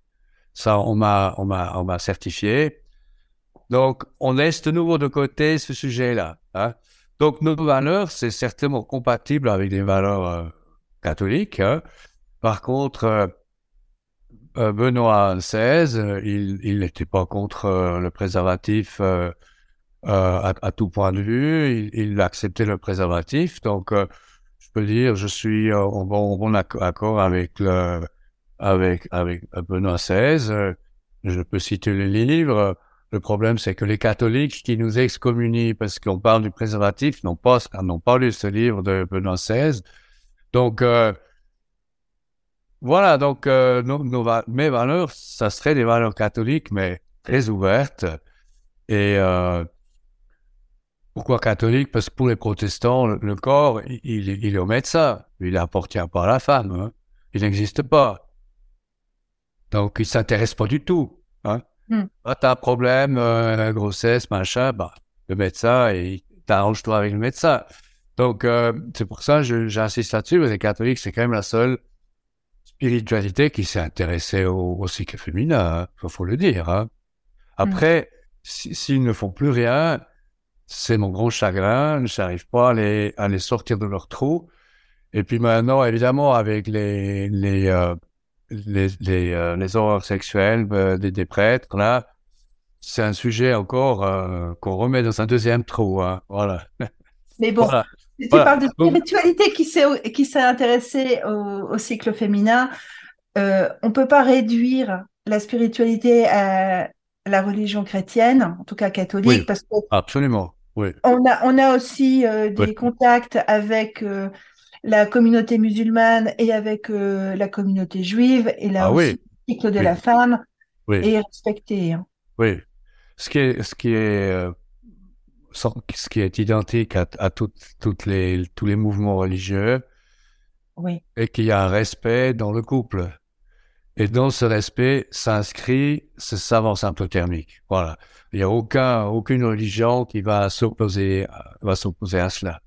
Ça, on m'a, on m'a, on m'a certifié. Donc, on laisse de nouveau de côté ce sujet-là. Hein. Donc, nos valeurs, c'est certainement compatible avec des valeurs euh, catholiques. Hein. Par contre, euh, euh Benoît XVI, il, n'était pas contre le préservatif à, à, tout point de vue. Il, il acceptait le préservatif. Donc, je peux dire, je suis en bon, bon accord avec le, avec, avec Benoît XVI. Je peux citer les livres. Le problème, c'est que les catholiques qui nous excommunient parce qu'on parle du préservatif n'ont pas, n'ont pas lu ce livre de Benoît XVI. Donc, euh, voilà, donc euh, nos, mes valeurs, ça serait des valeurs catholiques, mais très ouvertes. Et euh, pourquoi catholique? Parce que pour les protestants, le, corps, il, il, est au médecin. Il appartient pas à la femme. Hein. Il n'existe pas. Donc, il s'intéresse pas du tout. Hein. Ah, t'as un problème, euh, grossesse, machin, bah, le médecin, il t'arrange-toi avec le médecin. Donc, euh, c'est pour ça que j'insiste là-dessus, les catholiques, c'est quand même la seule spiritualité qui s'est intéressée au, cycle féminin, il hein. faut, le dire. Hein. Hmm. Après, s'ils ne font plus rien, c'est mon grand chagrin. Je n'arrive pas à les, à les sortir de leur trou. Et puis maintenant, évidemment, avec les, les, euh, les, les, euh, les, horreurs sexuelles euh, des, des, prêtres, là, c'est un sujet encore qu'on remet dans un deuxième trou. Hein. Voilà. Mais bon, tu parles de spiritualité qui s'est, qui s'est intéressée au, au, cycle féminin. On peut pas réduire la spiritualité à la religion chrétienne, en tout cas catholique, parce que absolument. On a, on a aussi euh, des contacts avec euh, la communauté musulmane et avec euh, la communauté juive. Et là ah aussi, le cycle de la femme est respecté. Hein. Oui. Ce qui est, ce qui est, ce qui est identique à, à toutes les, tous les mouvements religieux. Oui. Et qu'il y a un respect dans le couple. Et dans ce respect s'inscrit ce savant thermique. Voilà. Il n'y a aucun, aucune religion qui va s'opposer, va s'opposer à cela.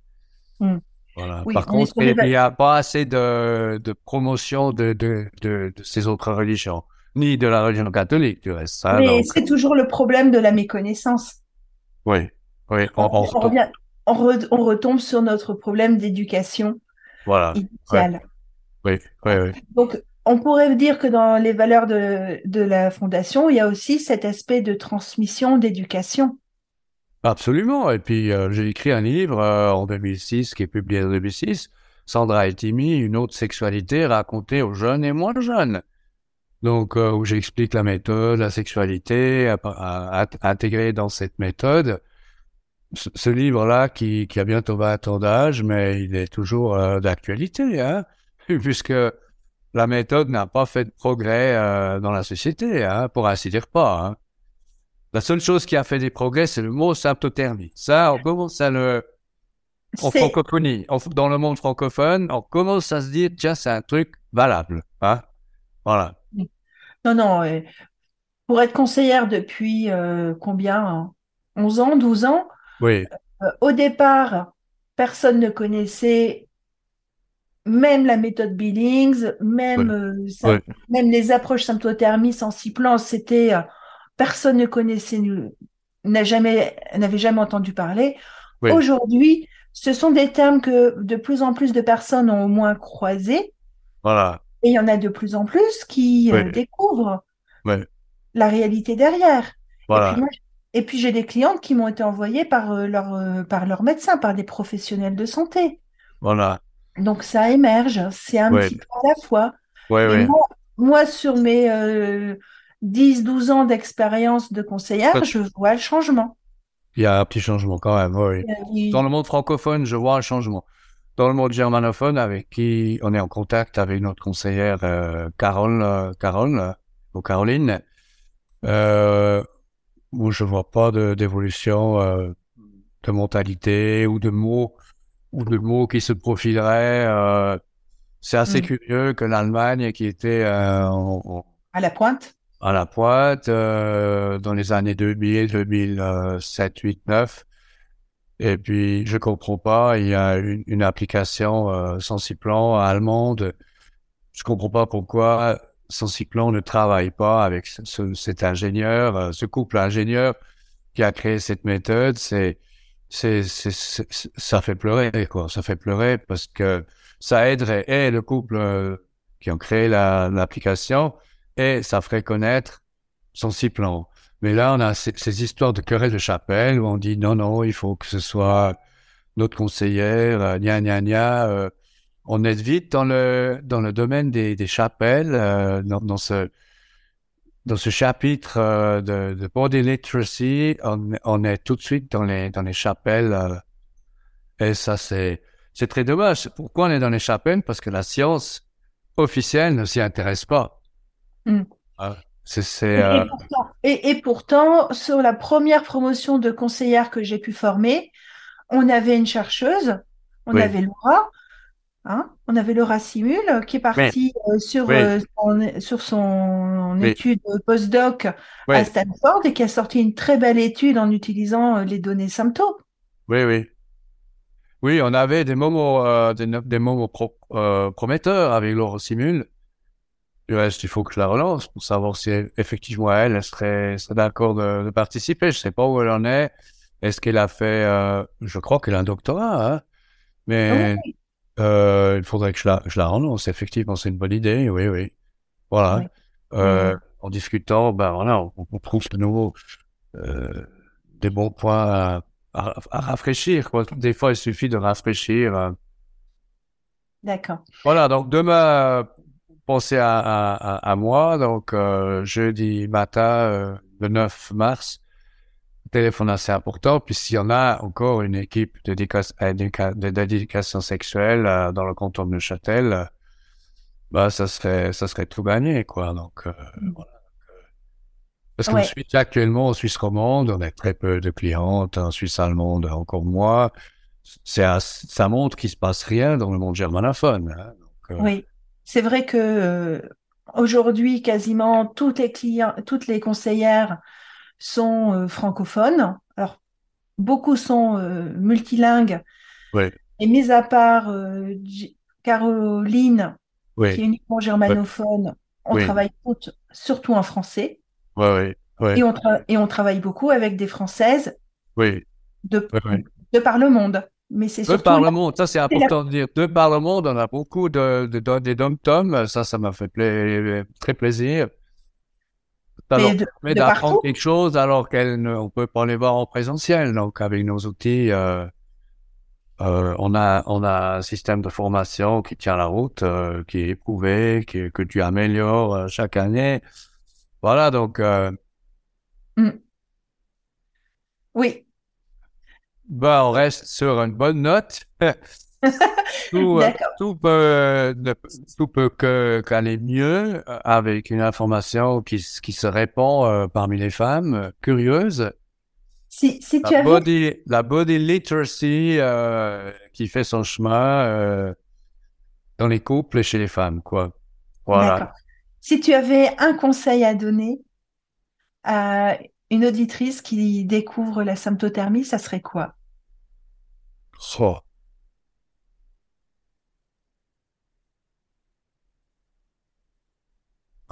Hmm. Voilà. Par contre, il n'y a pas assez de, de promotion de, de, de, ces autres religions, ni de la religion catholique, du reste. Ça, Mais c'est toujours le problème de la méconnaissance. Oui, oui. On, on, on, on retombe sur notre problème d'éducation voilà. initiale. Oui, oui, oui. Donc, on pourrait dire que dans les valeurs de, de, la fondation, il y a aussi cet aspect de transmission, d'éducation. Absolument. Et puis, euh, j'ai écrit un livre euh, en 2006, qui est publié en 2006, Sandra et Timmy, une autre sexualité racontée aux jeunes et moins jeunes. Donc, euh, où j'explique la méthode, la sexualité, intégrée dans cette méthode. Ce, livre-là, qui, qui, a bientôt 20 ans d'âge, mais il est toujours d'actualité, hein, puisque la méthode n'a pas fait de progrès euh, dans la société, hein, pour ainsi dire pas. Hein. La seule chose qui a fait des progrès, c'est le mot symptothermie. Ça, on commence à le... En francophonie, dans le monde francophone, on commence à se dire, tiens, c'est un truc valable. Hein voilà. Non, non. pour être conseillère depuis euh, combien 11 ans, 12 ans Oui. Euh, au départ, personne ne connaissait même la méthode Billings, même, euh, même les approches symptothermie sans six plans, c'était euh, personne ne connaissait, n'a jamais, n'avait jamais entendu parler. Aujourd'hui, ce sont des termes que de plus en plus de personnes ont au moins croisés. Voilà. Et il y en a de plus en plus qui euh, découvrent la réalité derrière. Voilà. Et puis, j'ai des clientes qui m'ont été envoyées par, euh, leur, euh, par leur médecin, par des professionnels de santé. Voilà. Donc ça émerge, c'est un petit peu à la fois. Ouais, moi, sur mes 10-12 ans d'expérience de conseillère, je vois le changement. Il y a un petit changement quand même, oui. Euh, Dans le monde francophone, je vois un changement. Dans le monde germanophone, avec qui on est en contact avec notre conseillère euh, Carole, euh, Carole ou Caroline, euh, où je vois pas d'évolution de mentalité ou de mots ou de mots qui se profileraient. c'est assez mm. curieux que l'Allemagne, qui était en, à la pointe, à la pointe euh, dans les années 2000, 2007, 8, 9. Et puis, je comprends pas, il y a une, une application euh, Sensiplan allemande. Je comprends pas pourquoi Sensiplan ne travaille pas avec ce, cet ingénieur, euh, ce couple ingénieur qui a créé cette méthode. C'est, ça fait pleurer, quoi. Ça fait pleurer parce que ça aiderait et le couple euh, qui ont créé l'application et ça ferait connaître son plan. Mais là, on a ces, histoires de querelles de chapelle où on dit non, non, il faut que ce soit notre conseillère, euh, gna, gna. Euh, on est vite dans le, dans le domaine des, chapelles, euh, dans, ce, dans ce chapitre euh, de, de, body literacy, on, on, est tout de suite dans les, dans les chapelles. Euh, et ça, c'est, c'est très dommage. Pourquoi on est dans les chapelles? Parce que la science officielle ne s'y intéresse pas. Mm. Ah, c'est, euh, et, pourtant, sur la première promotion de conseillère que j'ai pu former, on avait une chercheuse, on avait Laura, hein, on avait Laura Simul qui est partie euh, sur, euh, son, sur son étude postdoc à Stanford et qui a sorti une très belle étude en utilisant les données symptômes. Oui, oui. Oui, on avait des moments, des, des moments prometteurs avec Laura Simul il faut que je la relance pour savoir si effectivement elle, elle serait, d'accord de, participer. Je sais pas où elle en est. Est-ce qu'elle a fait, euh, je crois qu'elle a un doctorat, hein? mais euh, il faudrait que je la, je la relance. Effectivement, c'est une bonne idée. Oui, oui. Voilà. Euh, en discutant, ben voilà, on, trouve de nouveau euh, des bons points à, à, rafraîchir. Quoi. Des fois, il suffit de rafraîchir. D'accord. Voilà, donc demain, pensez à, à, moi. Donc, jeudi matin, le 9 mars, téléphone assez important. Puis s'il y en a encore une équipe d'éducation sexuelle euh, dans le canton de Neuchâtel, euh, bah, ça serait, ça serait tout gagné, quoi. Donc, euh, mm. voilà. Parce qu'en Suisse, actuellement, en Suisse romande, on a très peu de clientes. En Suisse allemande, encore moins. C'est, ça montre qu'il se passe rien dans le monde germanophone. Hein. Donc, oui. C'est vrai que euh, aujourd'hui, quasiment toutes les clients, toutes les conseillères sont euh, francophones. Alors, beaucoup sont euh, multilingues. Et mis à part Caroline, qui est uniquement germanophone, on travaille surtout en français. Et, on et on travaille beaucoup avec des Françaises de, de par le monde. Mais c'est Deux par le monde, ça c'est important de dire. Deux par le monde, on a beaucoup de, de, des dom-toms. Ça, ça m'a fait très plaisir. Mais d'apprendre quelque chose alors qu'on ne peut pas les voir en présentiel. Donc, avec nos outils, euh, euh, on, a, on a un système de formation qui tient la route, euh, qui est éprouvé, qui, que tu améliores chaque année. Voilà, donc. Mm. Oui, ben, on reste sur une bonne note. tout, euh, tout, peut, tout peut que, qu'aller mieux euh, avec une information qui, qui se répand euh, parmi les femmes curieuses. Si, si tu la, body, la body literacy qui fait son chemin dans les couples et chez les femmes, quoi. Voilà. Si tu avais un conseil à donner à une auditrice qui découvre la symptothermie, ça serait quoi?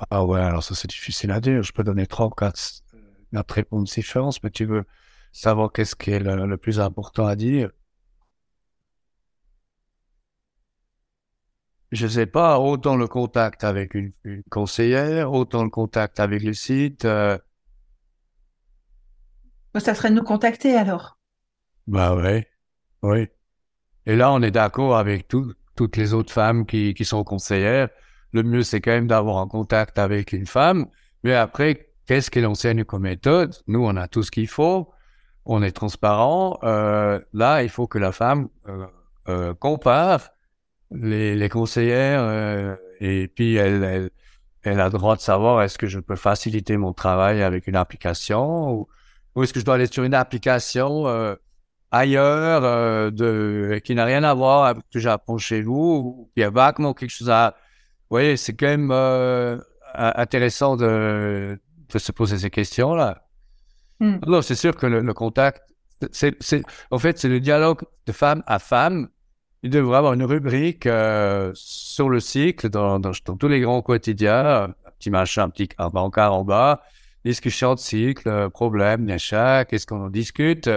Ah ouais, alors ça c'est difficile à dire. Je peux donner trois ou quatre, quatre réponses différentes, mais tu veux, savoir qu'est-ce qui est le, plus important à dire? Je sais pas, autant le contact avec une, conseillère, autant le contact avec le site. Euh, ça serait de nous contacter alors. Bah ouais, oui. Et là, on est d'accord avec toutes les autres femmes qui, qui sont conseillères. Le mieux, c'est quand même d'avoir un contact avec une femme. Mais après, qu'est-ce qu'elle enseigne comme méthode? Nous, on a tout ce qu'il faut. On est transparent. Euh, là, il faut que la femme euh, euh, compare les, conseillères et puis elle, elle, elle, a le droit de savoir est-ce que je peux faciliter mon travail avec une application ou, est-ce que je dois aller sur une application ailleurs qui n'a rien à voir avec ce que j'apprends chez vous ou qui a vaguement quelque chose à voyez c'est quand même euh, intéressant de, de se poser ces questions là mm. non c'est sûr que le, le contact c'est en fait c'est le dialogue de femme à femme il devrait avoir une rubrique euh, sur le cycle dans, dans, dans, tous les grands quotidiens un petit machin un petit un bancard en bas discussion de cycle problème d'achat qu'est-ce qu'on en discute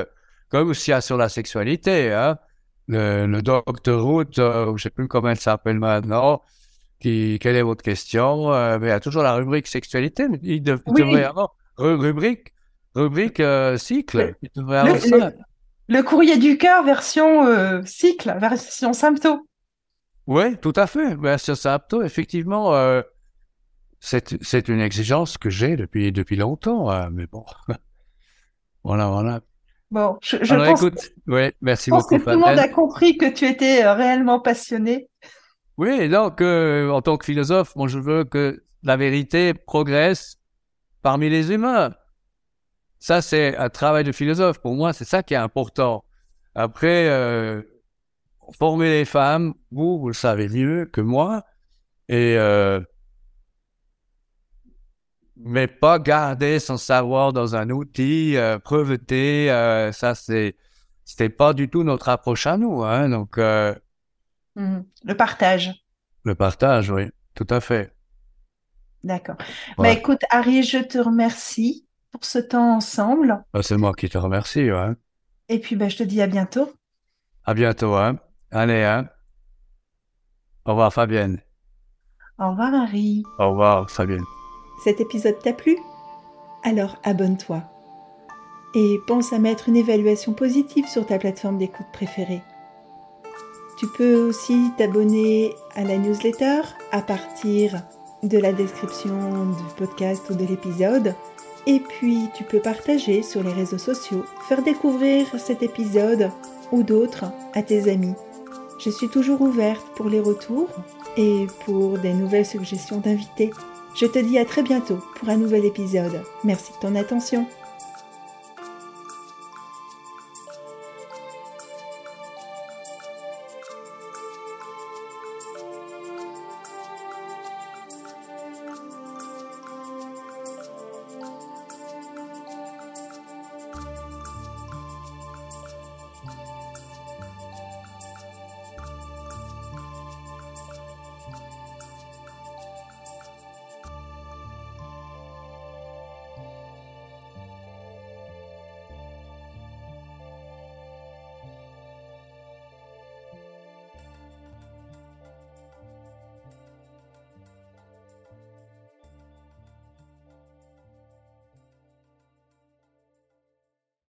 comme aussi sur la sexualité, hein. Le, le docteur Root, euh, je sais plus comment elle s'appelle maintenant, qui, quelle est votre question? Euh, mais il y a toujours la rubrique sexualité, mais il, devrait avoir rubrique, rubrique euh, cycle. Il devrait avoir le, ça. Le, courrier du cœur version euh, cycle, version symptôme. Oui, tout à fait. Version symptôme, effectivement, c'est une exigence que j'ai depuis, depuis longtemps, mais bon. voilà, voilà. Bon, je, je pense, écoute, ouais, merci je pense que tout le monde a compris que tu étais réellement passionné. Oui, donc en tant que philosophe, moi je veux que la vérité progresse parmi les humains. Ça, c'est un travail de philosophe. Pour moi, c'est ça qui est important. Après, euh, former les femmes, vous, vous le savez mieux que moi, et euh, mais pas garder son savoir dans un outil euh. Euh, ça, c'est c'était pas du tout notre approche à nous. Hein, donc mmh. le partage. Le partage, oui, tout à fait. D'accord. Ouais. Bah, écoute, Harry, je te remercie pour ce temps ensemble. Bah, c'est moi qui te remercie. Ouais. Et puis, bah, je te dis à bientôt. À bientôt. Hein. Allez, hein. Au revoir, Fabienne. Au revoir, Harry. Au revoir, Fabienne. Cet épisode t'a plu? Alors abonne-toi. Et pense à mettre une évaluation positive sur ta plateforme d'écoute préférée. Tu peux aussi t'abonner à la newsletter à partir de la description du podcast ou de l'épisode. Et puis tu peux partager sur les réseaux sociaux, faire découvrir cet épisode ou d'autres à tes amis. Je suis toujours ouverte pour les retours et pour des nouvelles suggestions d'invités. Je te dis à très bientôt pour un nouvel épisode. Merci de ton attention.